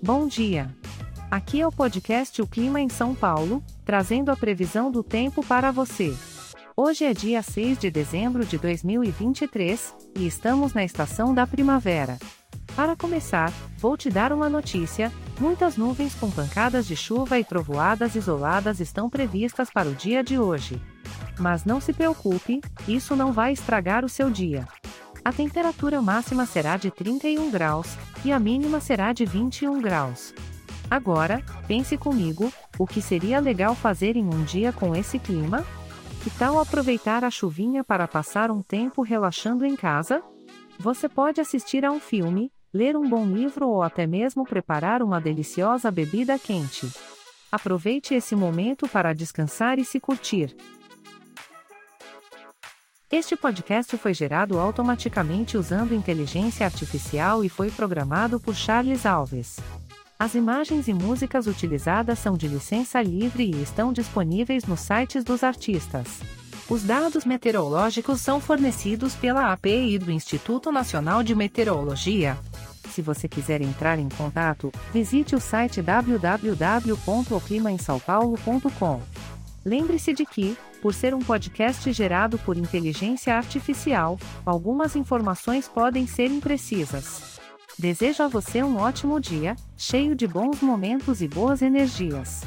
Bom dia! Aqui é o podcast O Clima em São Paulo, trazendo a previsão do tempo para você. Hoje é dia 6 de dezembro de 2023 e estamos na estação da primavera. Para começar, vou te dar uma notícia: muitas nuvens com pancadas de chuva e trovoadas isoladas estão previstas para o dia de hoje. Mas não se preocupe, isso não vai estragar o seu dia. A temperatura máxima será de 31 graus e a mínima será de 21 graus. Agora, pense comigo: o que seria legal fazer em um dia com esse clima? Que tal aproveitar a chuvinha para passar um tempo relaxando em casa? Você pode assistir a um filme, ler um bom livro ou até mesmo preparar uma deliciosa bebida quente. Aproveite esse momento para descansar e se curtir. Este podcast foi gerado automaticamente usando inteligência artificial e foi programado por Charles Alves. As imagens e músicas utilizadas são de licença livre e estão disponíveis nos sites dos artistas. Os dados meteorológicos são fornecidos pela API do Instituto Nacional de Meteorologia. Se você quiser entrar em contato, visite o site www.oclimaemsaopaulo.com. Lembre-se de que, por ser um podcast gerado por inteligência artificial, algumas informações podem ser imprecisas. Desejo a você um ótimo dia, cheio de bons momentos e boas energias.